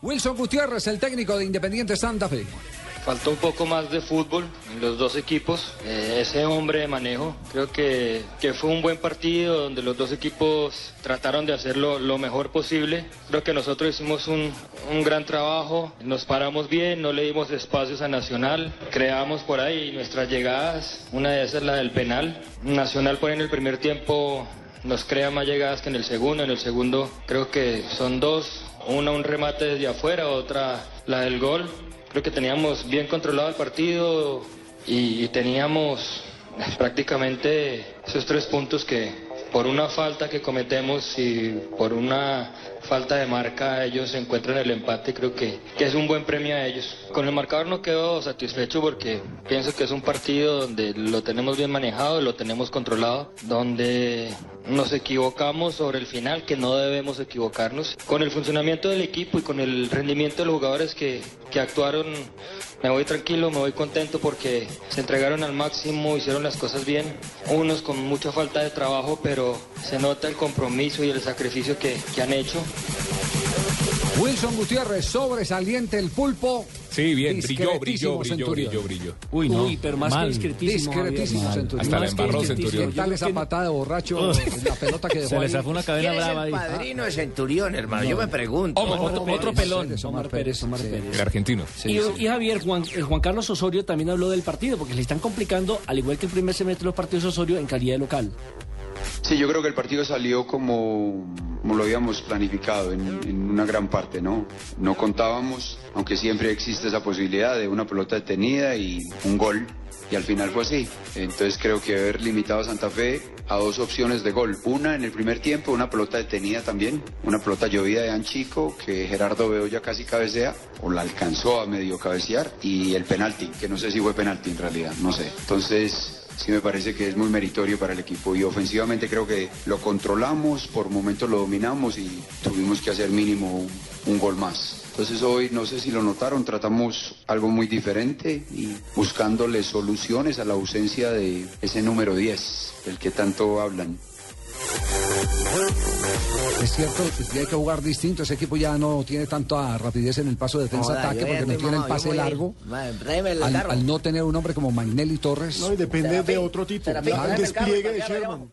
Wilson Gutiérrez, el técnico de Independiente Santa Fe. Faltó un poco más de fútbol en los dos equipos. Eh, ese hombre de manejo, creo que, que, fue un buen partido donde los dos equipos trataron de hacerlo lo mejor posible. Creo que nosotros hicimos un, un gran trabajo, nos paramos bien, no le dimos espacios a Nacional, creamos por ahí nuestras llegadas, una de esas es la del penal. Nacional por en el primer tiempo nos crea más llegadas que en el segundo, en el segundo creo que son dos, una un remate desde afuera, otra la del gol. Creo que teníamos bien controlado el partido y, y teníamos prácticamente esos tres puntos que por una falta que cometemos y por una falta de marca ellos encuentran el empate creo que, que, es un buen premio a ellos. Con el marcador no quedo satisfecho porque pienso que es un partido donde lo tenemos bien manejado, lo tenemos controlado, donde nos equivocamos sobre el final, que no debemos equivocarnos. Con el funcionamiento del equipo y con el rendimiento de los jugadores que, que actuaron, me voy tranquilo, me voy contento porque se entregaron al máximo, hicieron las cosas bien, unos con mucha falta de trabajo, pero se nota el compromiso y el sacrificio que, que han hecho. Wilson Gutiérrez, sobresaliente el pulpo. Sí, bien, brilló, brilló, brilló, brilló, brilló. Uy, no. Uy, pero más Mal. que discretísimo. Discretísimo Javier. Centurión. Hasta la embarró. Centurión. ¿Qué tal esa patada de borracho? la pelota que dejó Se le zafó una cadena ¿Quién es brava el ahí. padrino de Centurión, hermano? Yo me pregunto. Otro, pelón. Omar Pérez. Omar sí. Pérez. El argentino. y, y Javier, Juan, eh, Juan Carlos Osorio también habló del partido, porque le están complicando, al igual que el primer semestre, los partidos Osorio en calidad de local. Sí, yo creo que el partido salió como, como lo habíamos planificado en, una gran parte, ¿no? No contábamos, aunque siempre existe esa posibilidad de una pelota detenida y un gol, y al final fue así. Entonces creo que haber limitado a Santa Fe a dos opciones de gol. Una en el primer tiempo, una pelota detenida también, una pelota llovida de Anchico que Gerardo Bedoya casi cabecea, o la alcanzó a medio cabecear, y el penalti, que no sé si fue penalti en realidad, no sé. Entonces sí me parece que es muy meritorio para el equipo y ofensivamente creo que lo controlamos, por momentos lo dominamos y tuvimos que hacer mínimo un, gol más. Entonces hoy, no sé si lo notaron, tratamos algo muy diferente y buscándole soluciones a la ausencia de ese número 10, del que tanto hablan. Es cierto que hay que jugar distinto. Ese equipo ya no tiene tanta rapidez en el paso de defensa-ataque porque no tiene el pase largo. Al, al no tener un hombre como Magnelli Torres. No, y depende de otro tipo. Miguel despliegue de Sherman.